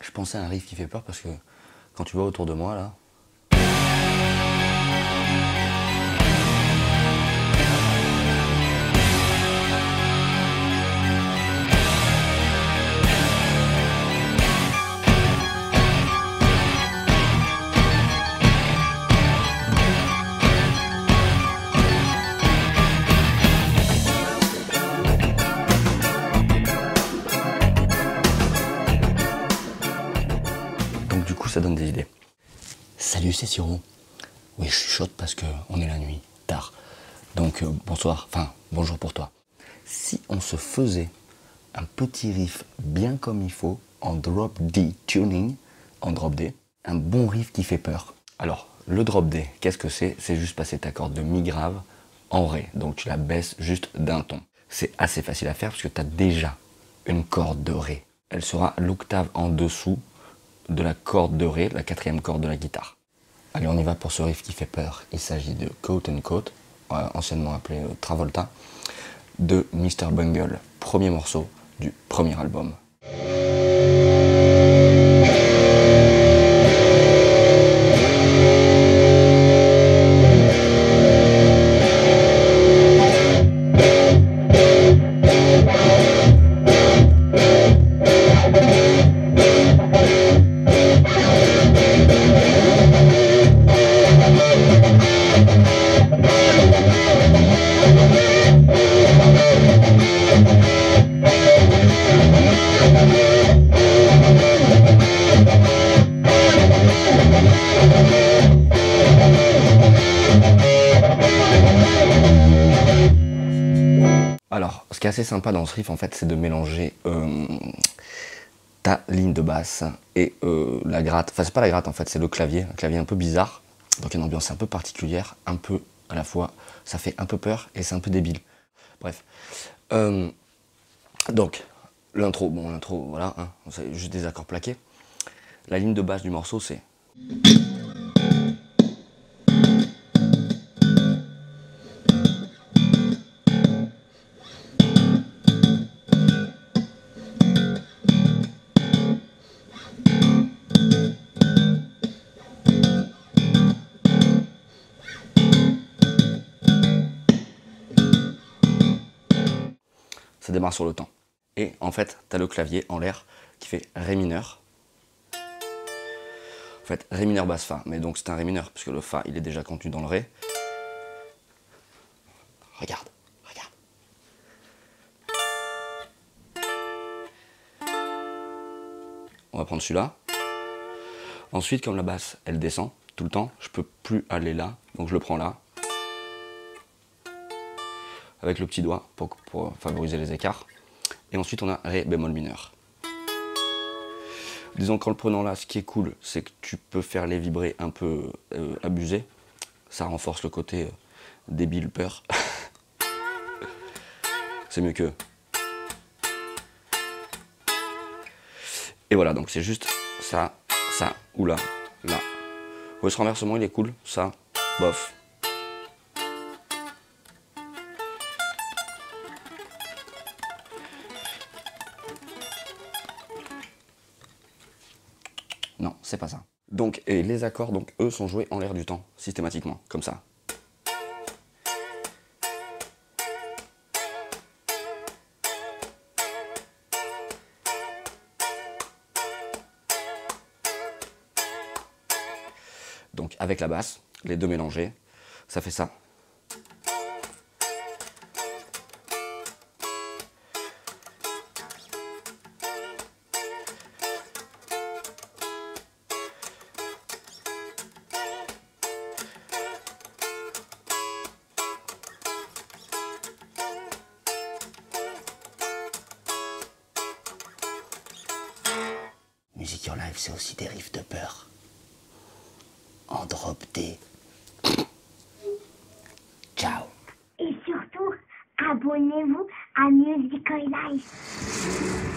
Je pensais à un riff qui fait peur parce que quand tu vois autour de moi là, ça donne des idées. Salut, c'est Siro. Oui, je chuchote parce que on est la nuit, tard. Donc euh, bonsoir, enfin bonjour pour toi. Si on se faisait un petit riff bien comme il faut en drop D tuning, en drop D, un bon riff qui fait peur. Alors, le drop D, qu'est-ce que c'est? C'est juste passer ta corde de mi grave en ré. Donc tu la baisses juste d'un ton. C'est assez facile à faire parce que tu as déjà une corde de ré. Elle sera l'octave en dessous de la corde de ré, la quatrième corde de la guitare. Allez, on y va pour ce riff qui fait peur. Il s'agit de Coat Coat, euh, anciennement appelé euh, Travolta, de Mr. Bungle, premier morceau du premier album. Alors, ce qui est assez sympa dans ce riff, en fait, c'est de mélanger euh, ta ligne de basse et euh, la gratte. Enfin, c'est pas la gratte, en fait, c'est le clavier, un clavier un peu bizarre. Donc, une ambiance un peu particulière, un peu à la fois, ça fait un peu peur et c'est un peu débile. Bref. Euh, donc, l'intro, bon, l'intro, voilà, hein, juste des accords plaqués. La ligne de basse du morceau, c'est. Ça démarre sur le temps. Et en fait, tu as le clavier en l'air qui fait Ré mineur. Fait, Ré mineur basse Fa. Mais donc c'est un Ré mineur, puisque le Fa, il est déjà contenu dans le Ré. Regarde, regarde. On va prendre celui-là. Ensuite, comme la basse, elle descend tout le temps, je peux plus aller là, donc je le prends là avec le petit doigt pour, pour, favoriser les écarts. Et ensuite, on a Ré bémol mineur. Disons qu'en le prenant là, ce qui est cool, c'est que tu peux faire les vibrer un peu euh, abusés. Ça renforce le côté euh, débile, peur. c'est mieux que. Et voilà, donc c'est juste ça, ça, ou là, là. Ouais, ce renversement, il est cool. Ça, bof. Non, c'est pas ça. Donc, et les accords, donc, eux, sont joués en l'air du temps, systématiquement, comme ça. Donc, avec la basse, les deux mélangés, ça fait ça. Musique en live, c'est aussi des riffs de peur. En drop D. Ciao. Et surtout, abonnez-vous à Musical Life.